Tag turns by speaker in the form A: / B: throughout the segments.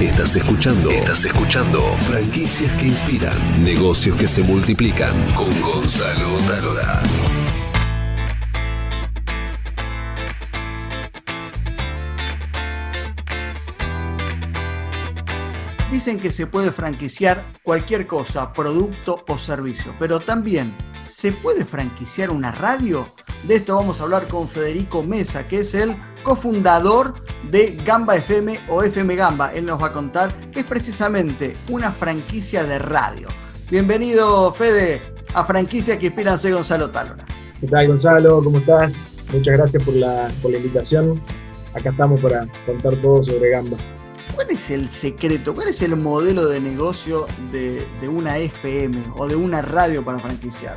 A: Estás escuchando. Estás escuchando. Franquicias que inspiran. Negocios que se multiplican. Con Gonzalo Talora.
B: Dicen que se puede franquiciar cualquier cosa, producto o servicio, pero también ¿se puede franquiciar una radio? De esto vamos a hablar con Federico Mesa, que es el cofundador de Gamba FM o FM Gamba. Él nos va a contar que es precisamente una franquicia de radio. Bienvenido, Fede, a Franquicia que inspiran. Soy Gonzalo Talora.
C: ¿Qué tal, Gonzalo? ¿Cómo estás? Muchas gracias por la, por la invitación. Acá estamos para contar todo sobre Gamba.
B: ¿Cuál es el secreto? ¿Cuál es el modelo de negocio de, de, una FM o de una radio para franquiciar?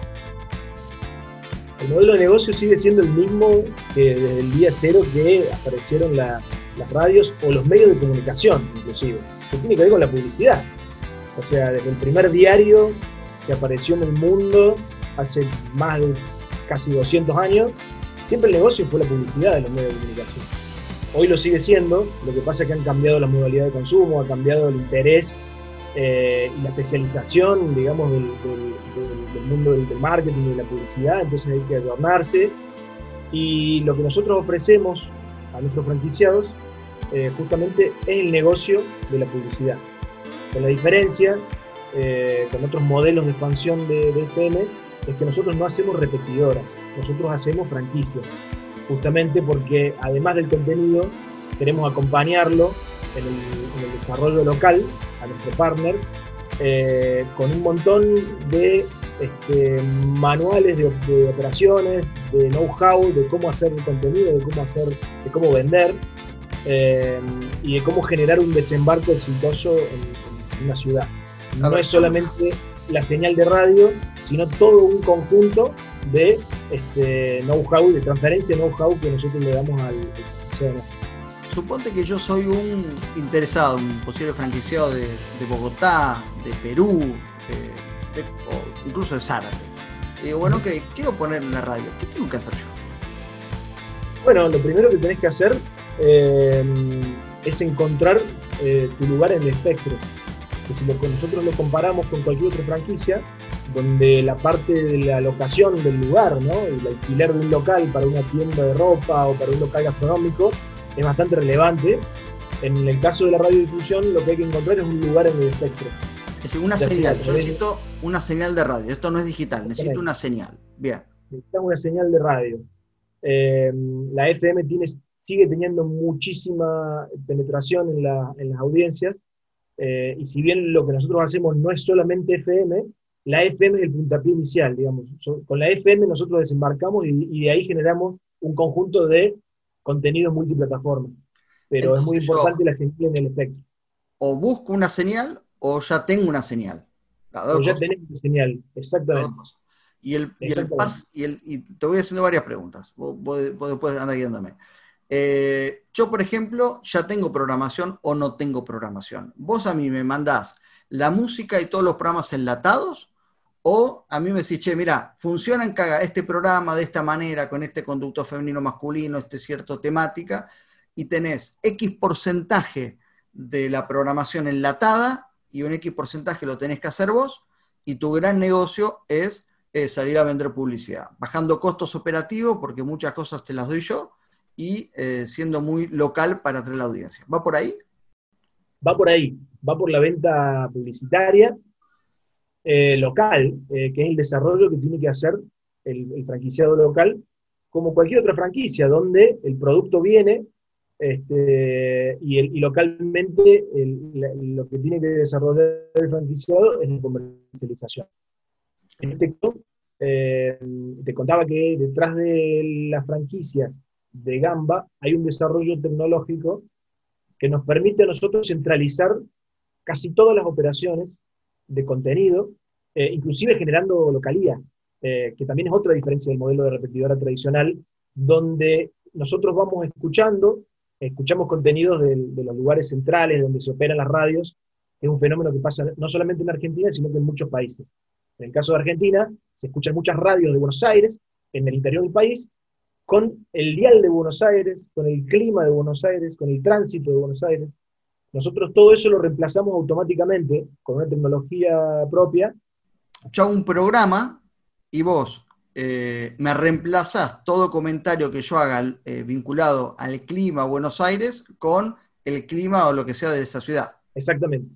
C: El modelo de negocio sigue siendo el mismo que desde el día cero que aparecieron las, radios o los medios de comunicación, inclusive. Que tiene que ver con la publicidad. O sea, desde el primer diario que apareció en el mundo hace más de casi 200 años, siempre el negocio fue la publicidad de los medios de comunicación. Hoy lo sigue siendo, lo que pasa es que han cambiado las modalidades de consumo, ha cambiado el interés eh, y la especialización, digamos, del, mundo del, marketing y de la publicidad, entonces hay que adornarse. Y lo que nosotros ofrecemos a nuestros franquiciados eh, justamente es el negocio de la publicidad. Con la diferencia eh, con otros modelos de expansión de, de FM es que nosotros no hacemos repetidoras, nosotros hacemos franquicias justamente porque además del contenido queremos acompañarlo en el, en el desarrollo local a nuestro partner eh, con un montón de este, manuales de, de, operaciones, de know-how, de cómo hacer el contenido, de cómo hacer, de cómo vender eh, y de cómo generar un desembarco exitoso en, en una ciudad. No es solamente la señal de radio, sino todo un conjunto de este, know-how, de transferencia de know-how que nosotros le damos al ciudadano.
B: Suponte que yo soy un interesado, un posible franquiciado de, Bogotá, de Perú, o incluso de Zárate. Y digo, bueno, que quiero poner en la radio, ¿qué tengo que hacer yo?
C: Bueno, lo primero que tenés que hacer eh, es encontrar eh, tu lugar en el espectro. Que si lo, nosotros lo comparamos con cualquier otra franquicia, donde la parte de la locación del lugar, ¿no? el alquiler de un local para una tienda de ropa o para un local gastronómico, es bastante relevante. En el caso de la radiodifusión, lo que hay que encontrar es un lugar en el espectro.
B: Es decir, una señal. Yo necesito una señal de radio. Esto no es digital, necesito una señal. Bien.
C: Necesitamos una señal de radio. Eh, la FM tiene, sigue teniendo muchísima penetración en, la, en las audiencias. Eh, y si bien lo que nosotros hacemos no es solamente FM, la FM es el puntapié inicial, digamos. Con la FM nosotros desembarcamos y, y de ahí generamos un conjunto de contenidos multiplataforma. Pero Entonces, es muy importante yo, la señal en el espectro.
B: O busco una señal o ya tengo una señal.
C: O ya tenés una señal, exactamente.
B: Y, el, y, el pas, y, el, y te voy haciendo varias preguntas. Vos, vos, vos después andar guiándome. Eh, yo, por ejemplo, ya tengo programación o no tengo programación. Vos a mí me mandás la música y todos los programas enlatados, o a mí me decís, che, mira, funciona en caga este programa de esta manera, con este conducto femenino masculino, este cierto temática, y tenés X porcentaje de la programación enlatada y un X porcentaje lo tenés que hacer vos, y tu gran negocio es eh, salir a vender publicidad, bajando costos operativos, porque muchas cosas te las doy yo, y eh, siendo muy local para atraer la audiencia. ¿Va por ahí?
C: Va por ahí, va por la venta publicitaria eh, local, eh, que es el desarrollo que tiene que hacer el, franquiciado local, como cualquier otra franquicia, donde el producto viene este, y, localmente lo que tiene que desarrollar el franquiciado es la comercialización. En este caso, eh, te contaba que detrás de las franquicias de Gamba hay un desarrollo tecnológico que nos permite a nosotros centralizar casi todas las operaciones de contenido, eh, inclusive generando localía, eh, que también es otra diferencia del modelo de repetidora tradicional, donde nosotros vamos escuchando, escuchamos contenidos de, los lugares centrales donde se operan las radios, que es un fenómeno que pasa no solamente en Argentina, sino que en muchos países. En el caso de Argentina, se escuchan muchas radios de Buenos Aires, en el interior del país, con el dial de Buenos Aires, con el clima de Buenos Aires, con el tránsito de Buenos Aires. Nosotros todo eso lo reemplazamos automáticamente con una tecnología propia.
B: Yo hago un programa y vos eh, me reemplazás todo comentario que yo haga eh, vinculado al clima Buenos Aires con el clima o lo que sea de esa ciudad.
C: Exactamente.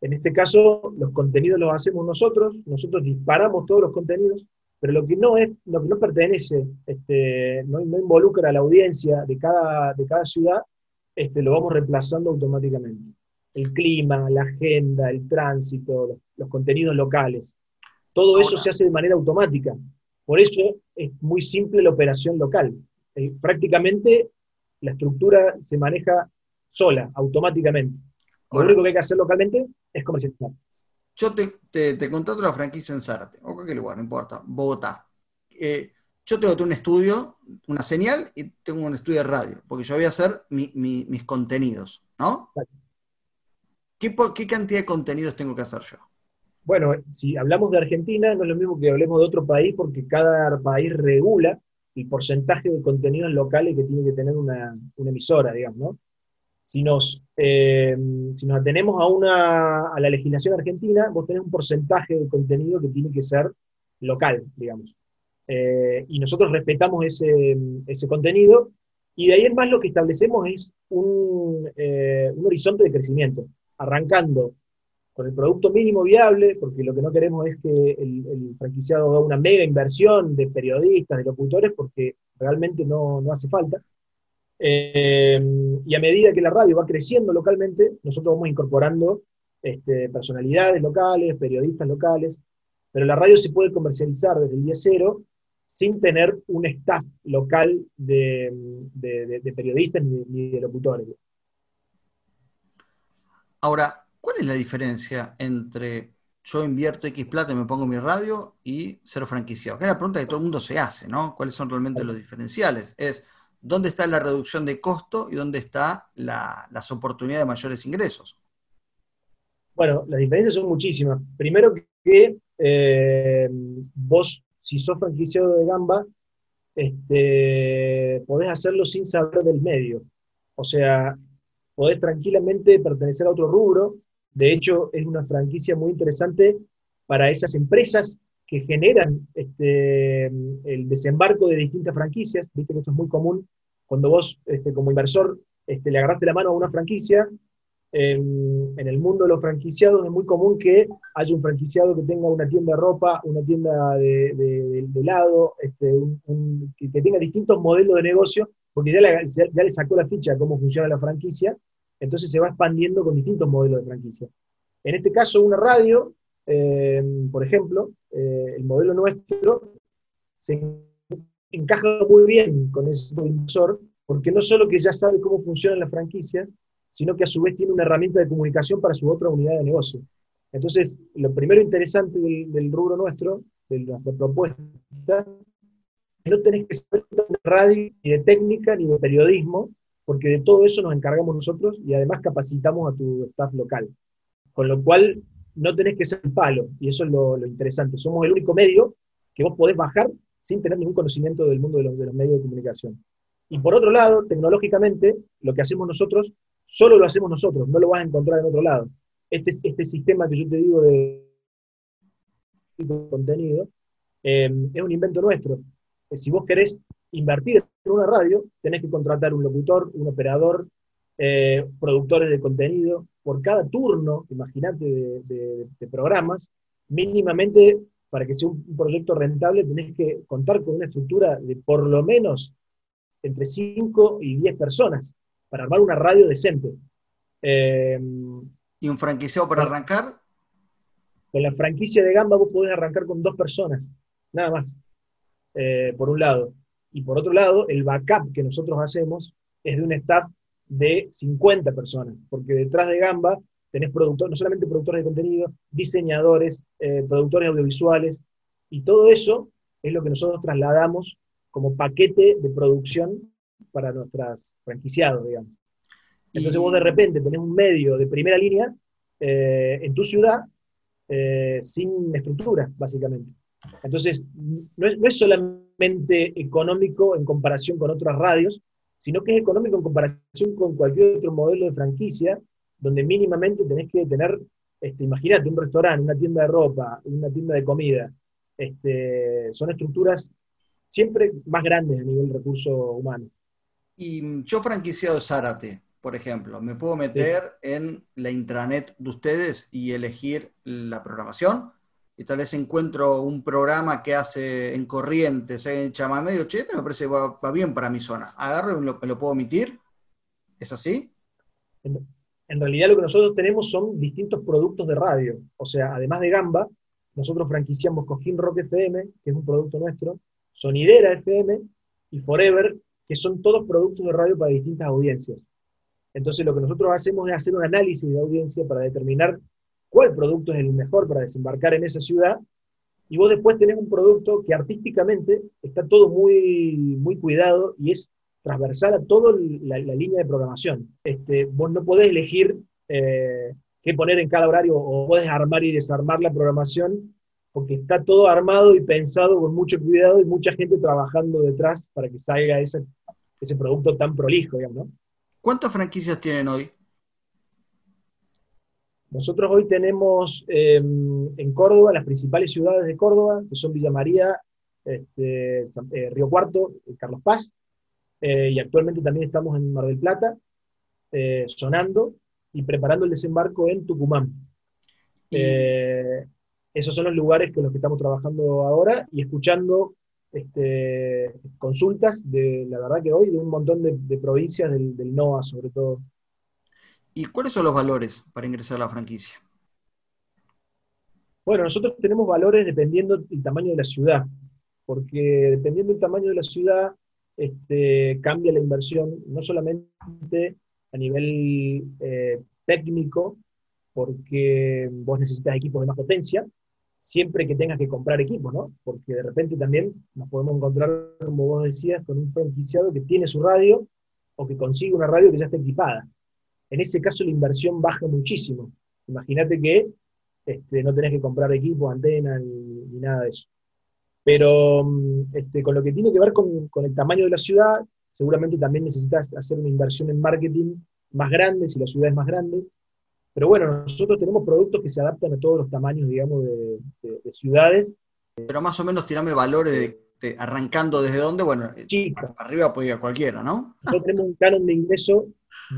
C: En este caso, los contenidos los hacemos nosotros, nosotros disparamos todos los contenidos, pero lo que no es, lo que no pertenece, este, no, involucra a la audiencia de cada, de cada ciudad, este, lo vamos reemplazando automáticamente. El clima, la agenda, el tránsito, los, contenidos locales, todo eso se hace de manera automática. Por eso es muy simple la operación local. Eh, prácticamente la estructura se maneja sola, automáticamente. Lo único que hay que hacer localmente es comercializar.
B: Yo te, te, contrato la franquicia en Zárate, o cualquier lugar, no importa, Bogotá. Eh, yo tengo un estudio, una señal, y tengo un estudio de radio, porque yo voy a hacer mis contenidos, ¿no? ¿Qué, ¿Qué cantidad de contenidos tengo que hacer yo?
C: Bueno, si hablamos de Argentina, no es lo mismo que hablemos de otro país, porque cada país regula el porcentaje de contenidos locales que tiene que tener una, una emisora, digamos, ¿no? Si nos, eh, si nos atenemos a, una, a la legislación argentina, vos tenés un porcentaje de contenido que tiene que ser local, digamos. Eh, y nosotros respetamos ese, ese, contenido, y de ahí en más lo que establecemos es un, eh, un horizonte de crecimiento, arrancando con el producto mínimo viable, porque lo que no queremos es que el, franquiciado haga una mega inversión de periodistas, de locutores, porque realmente no, no hace falta. Eh, y a medida que la radio va creciendo localmente, nosotros vamos incorporando este, personalidades locales, periodistas locales, pero la radio se puede comercializar desde el día cero sin tener un staff local de, periodistas ni, de locutores.
B: Ahora, ¿cuál es la diferencia entre yo invierto X plata y me pongo mi radio y ser franquiciado? Que es la pregunta que todo el mundo se hace, ¿no? ¿Cuáles son realmente los diferenciales? Es dónde está la reducción de costo y dónde están las oportunidades de mayores ingresos.
C: Bueno, las diferencias son muchísimas. Primero que eh, vos, si sos franquiciado de Gamba, este, podés hacerlo sin saber del medio. O sea, podés tranquilamente pertenecer a otro rubro. De hecho, es una franquicia muy interesante para esas empresas que generan este, el desembarco de distintas franquicias. Viste que esto es muy común cuando vos, este, como inversor, este, le agarraste la mano a una franquicia. En, el mundo de los franquiciados es muy común que haya un franquiciado que tenga una tienda de ropa, una tienda de, helado, este, que, tenga distintos modelos de negocio, porque ya, ya le sacó la ficha cómo funciona la franquicia, entonces se va expandiendo con distintos modelos de franquicia. En este caso, una radio eh, por ejemplo, eh, el modelo nuestro se encaja muy bien con ese inversor, porque no solo que ya sabe cómo funciona la franquicia, sino que a su vez tiene una herramienta de comunicación para su otra unidad de negocio. Entonces, lo primero interesante del, rubro nuestro, de nuestra propuesta, es no tenés que saber de radio, ni de técnica, ni de periodismo, porque de todo eso nos encargamos nosotros y además capacitamos a tu staff local. Con lo cual, no tenés que ser palo, y eso es lo, interesante. Somos el único medio que vos podés bajar sin tener ningún conocimiento del mundo de los, medios de comunicación. Y por otro lado, tecnológicamente, lo que hacemos nosotros, solo lo hacemos nosotros, no lo vas a encontrar en otro lado. Este, este sistema que yo te digo de contenido eh, es un invento nuestro. Si vos querés invertir en una radio, tenés que contratar un locutor, un operador, eh, productores de contenido, por cada turno, imagínate, de, programas, mínimamente para que sea un, proyecto rentable tenés que contar con una estructura de por lo menos entre 5 y 10 personas para armar una radio decente.
B: Em, ¿Y un franquiciado para arrancar?
C: Con la franquicia de Gamba vos podés arrancar con dos personas, nada más, eh, por un lado. Y por otro lado, el backup que nosotros hacemos es de un staff de 50 personas, porque detrás de Gamba tenés productores, no solamente productores de contenido, diseñadores, eh, productores audiovisuales, y todo eso es lo que nosotros trasladamos como paquete de producción para nuestras franquiciados, digamos. Entonces vos de repente tenés un medio de primera línea eh, en tu ciudad eh, sin estructura, básicamente. Entonces, no es, no es solamente económico en comparación con otras radios, sino que es económico en comparación con cualquier otro modelo de franquicia, donde mínimamente tenés que tener, este, imagínate, un restaurante, una tienda de ropa, una tienda de comida. Este, son estructuras siempre más grandes a nivel recurso humano.
B: Y yo franquiciado Zárate, por ejemplo, ¿me puedo meter en la intranet de ustedes y elegir la programación? Y tal vez encuentro un programa que hace en corrientes, en medio chete, me parece que va, bien para mi zona. Agarro y me lo, puedo omitir. ¿Es así?
C: En, en, realidad lo que nosotros tenemos son distintos productos de radio. O sea, además de Gamba, nosotros franquiciamos Cojín Rock FM, que es un producto nuestro, Sonidera FM y Forever, que son todos productos de radio para distintas audiencias. Entonces lo que nosotros hacemos es hacer un análisis de audiencia para determinar cuál producto es el mejor para desembarcar en esa ciudad, y vos después tenés un producto que artísticamente está todo muy, muy cuidado y es transversal a toda la, línea de programación. Este, vos no podés elegir eh, qué poner en cada horario o podés armar y desarmar la programación porque está todo armado y pensado con mucho cuidado y mucha gente trabajando detrás para que salga ese, ese producto tan prolijo, digamos, ¿no?
B: ¿Cuántas franquicias tienen hoy?
C: Nosotros hoy tenemos em, en Córdoba, las principales ciudades de Córdoba, que son Villa María, este, eh, Río Cuarto, Carlos Paz, eh, y actualmente también estamos en Mar del Plata, eh, sonando y preparando el desembarco en Tucumán. esos son los lugares con los que estamos trabajando ahora y escuchando este, consultas de, la verdad que hoy, de un montón de, provincias del, NOA sobre todo.
B: ¿Y cuáles son los valores para ingresar a la franquicia?
C: Bueno, nosotros tenemos valores dependiendo del tamaño de la ciudad, porque dependiendo del tamaño de la ciudad, este, cambia la inversión, no solamente a nivel eh, técnico, porque vos necesitas equipos de más potencia, siempre que tengas que comprar equipo, ¿no? Porque de repente también nos podemos encontrar, como vos decías, con un franquiciado que tiene su radio o que consigue una radio que ya está equipada. En ese caso la inversión baja muchísimo. Imagínate que este, no tenés que comprar equipo, antena ni, nada de eso. Pero mm, este, con lo que tiene que ver con, con el tamaño de la ciudad, seguramente también necesitas hacer una inversión en marketing más grande si la ciudad es más grande pero bueno, nosotros tenemos productos que se adaptan a todos los tamaños, digamos, de, ciudades.
B: Pero más o menos tirame valores de, arrancando desde dónde, bueno, arriba puede ir a cualquiera, ¿no?
C: Nosotros tenemos un canon de ingreso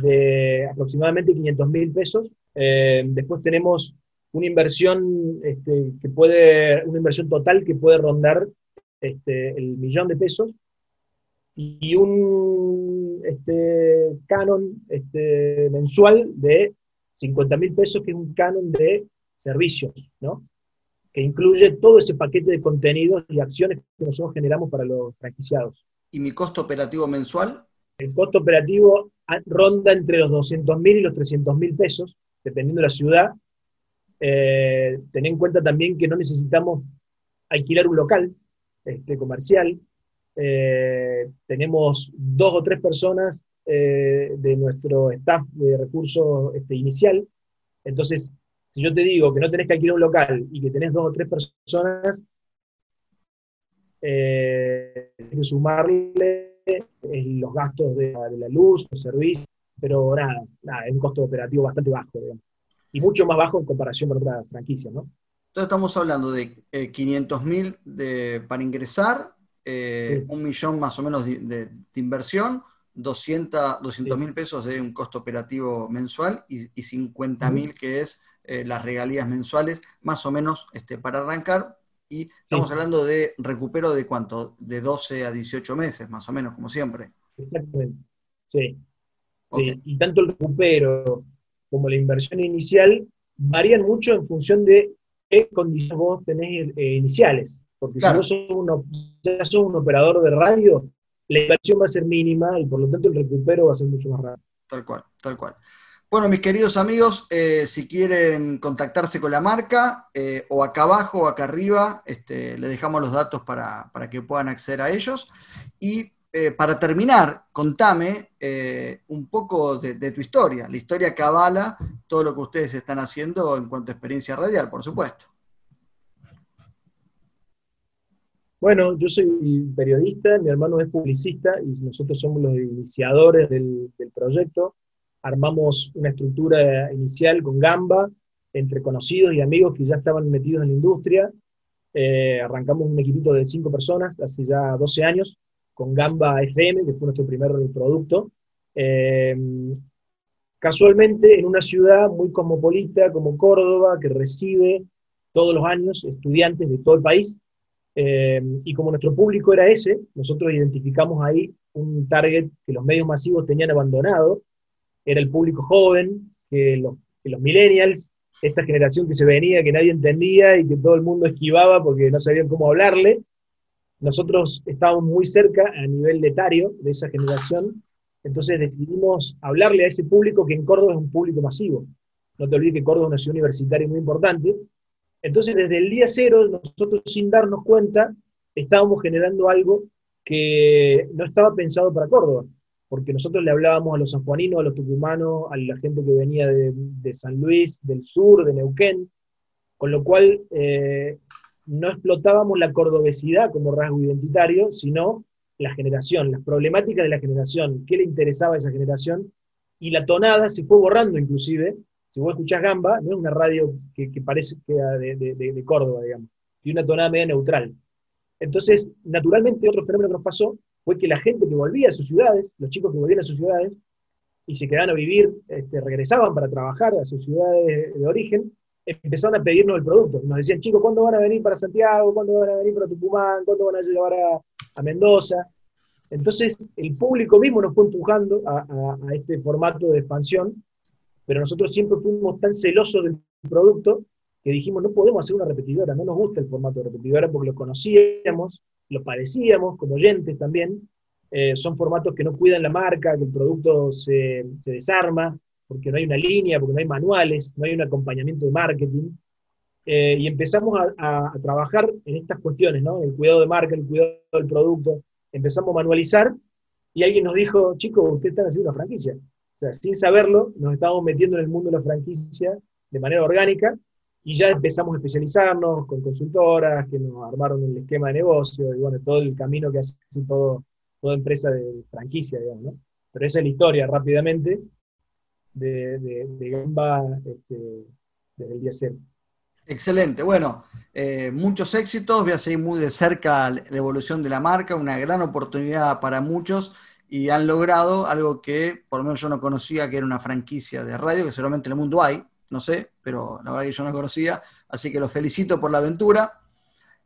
C: de aproximadamente 500 mil pesos. Eh, después tenemos una inversión este, que puede, una inversión total que puede rondar este, el millón de pesos y un este, canon este, mensual de 50 mil pesos, que es un canon de servicios, ¿no? Que incluye todo ese paquete de contenidos y acciones que nosotros generamos para los franquiciados.
B: ¿Y mi costo operativo mensual?
C: El costo operativo ronda entre los 200 mil y los 300 mil pesos, dependiendo de la ciudad. Eh, ten en cuenta también que no necesitamos alquilar un local este, comercial. Eh, tenemos dos o tres personas eh, de nuestro staff de recursos este, inicial. Entonces, si yo te digo que no tenés que alquilar un local y que tenés dos o tres personas, eh, que sumarle los gastos de, la luz, los servicios, pero nada, nada, es un costo operativo bastante bajo, Y mucho más bajo en comparación con otras franquicias, ¿no?
B: Entonces estamos hablando de 500 eh, mil para ingresar, un millón más o menos de inversión, 200 mil pesos de un costo operativo mensual y, y 50 mil que es eh, las regalías mensuales, más o menos este, para arrancar. Y estamos hablando de recupero de cuánto? De 12 a 18 meses, más o menos, como siempre.
C: Exactamente. Sí. Y tanto el recupero como la inversión inicial varían mucho en función de qué condiciones vos tenés eh, iniciales. Porque si vos ya sos un operador de radio, la inversión va a ser mínima y por lo tanto el recupero va a ser mucho más rápido.
B: Tal cual, tal cual. Bueno, mis queridos amigos, eh, si quieren contactarse con la marca, eh, o acá abajo o acá arriba, este, le dejamos los datos para, que puedan acceder a ellos. Y eh, para terminar, contame un poco de, de, tu historia, la historia que avala todo lo que ustedes están haciendo en cuanto a experiencia radial, por supuesto.
C: Bueno, yo soy periodista, mi hermano es publicista y nosotros somos los iniciadores del, proyecto. armamos una estructura inicial con Gamba, entre conocidos y amigos que ya estaban metidos en la industria. Eh, arrancamos un equipito de cinco personas hace ya 12 años con Gamba FM, que fue nuestro primer producto. Eh, casualmente en una ciudad muy cosmopolita como Córdoba, que recibe todos los años estudiantes de todo el país. Eh, y como nuestro público era ese, nosotros identificamos ahí un target que los medios masivos tenían abandonado, era el público joven, que los, que los millennials, esta generación que se venía, que nadie entendía y que todo el mundo esquivaba porque no sabían cómo hablarle. Nosotros estábamos muy cerca a nivel etario de esa generación, entonces decidimos hablarle a ese público que en Córdoba es un público masivo. No te olvides que Córdoba es una ciudad universitaria muy importante. Entonces, desde el día cero, nosotros sin darnos cuenta, estábamos generando algo que no estaba pensado para Córdoba porque nosotros le hablábamos a los sanjuaninos, a los tucumanos, a la gente que venía de, San Luis, del sur, de Neuquén, con lo cual eh, no explotábamos la cordobesidad como rasgo identitario, sino la generación, las problemáticas de la generación, qué le interesaba a esa generación, y la tonada se fue borrando inclusive. Si vos escuchás Gamba, no es una radio que, parece que de, de, Córdoba, digamos, y una tonada media neutral. Entonces, naturalmente, otro fenómeno que nos pasó fue que la gente que volvía a sus ciudades, los chicos que volvían a sus ciudades y se quedaban a vivir, este, regresaban para trabajar a sus ciudades de origen, empezaron a pedirnos el producto. Nos decían, chicos, ¿cuándo van a venir para Santiago? ¿Cuándo van a venir para Tucumán? ¿Cuándo van a llevar a, Mendoza? Entonces, el público mismo nos fue empujando a, este formato de expansión, pero nosotros siempre fuimos tan celosos del producto que dijimos, no podemos hacer una repetidora, no nos gusta el formato de repetidora porque lo conocíamos, lo padecíamos como oyentes también. Eh, son formatos que no cuidan la marca, que el producto se, desarma, porque no hay una línea, porque no hay manuales, no hay un acompañamiento de marketing. Eh, y empezamos a, trabajar en estas cuestiones, ¿no? El cuidado de marca, el cuidado del producto. Empezamos a manualizar y alguien nos dijo, chicos, ustedes están haciendo una franquicia. Sea, sin saberlo, nos estábamos metiendo en el mundo de la franquicia de manera orgánica y ya empezamos a especializarnos con consultoras que nos armaron el esquema de negocio y bueno, todo el camino que hace todo, toda empresa de franquicia, digamos, ¿no? Pero esa es la historia rápidamente de, de, Gamba este, desde el día cero.
B: Excelente, bueno, eh, muchos éxitos, voy a seguir muy de cerca la evolución de la marca, una gran oportunidad para muchos y han logrado algo que por lo menos yo no conocía, que era una franquicia de radio, que seguramente en el mundo hay, no sé, pero la verdad que yo no conocía, así que los felicito por la aventura.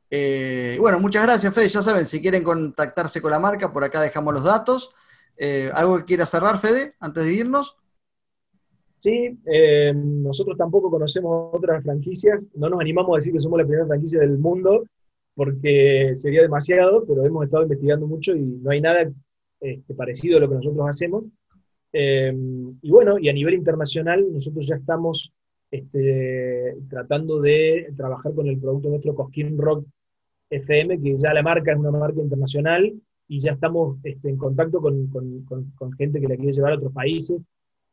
B: Eh, bueno, muchas gracias, Fede. Ya saben, si quieren contactarse con la marca, por acá dejamos los datos. Eh, ¿Algo que quiera cerrar, Fede, antes de irnos?
C: Sí, eh, nosotros tampoco conocemos otras franquicias, no nos animamos a decir que somos la primera franquicia del mundo, porque sería demasiado, pero hemos estado investigando mucho y no hay nada este, parecido a lo que nosotros hacemos. y bueno, y a nivel internacional, nosotros ya estamos este, tratando de trabajar con el producto nuestro Cosquín Rock FM, que ya la marca es una marca internacional y ya estamos este, en contacto con, gente que la quiere llevar a otros países.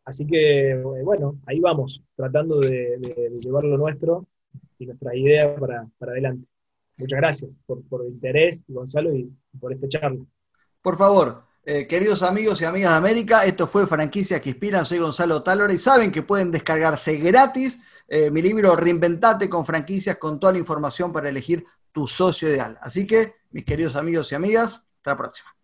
C: Así que, bueno, ahí vamos, tratando de, llevar lo nuestro y nuestra idea para, adelante. Muchas gracias por, por el interés, Gonzalo, y por este charla.
B: Por favor, eh, queridos amigos y amigas de América, esto fue Franquicias que Inspiran, soy Gonzalo Talora y saben que pueden descargarse gratis eh, mi libro Reinventate con franquicias con toda la información para elegir tu socio ideal. Así que, mis queridos amigos y amigas, hasta la próxima.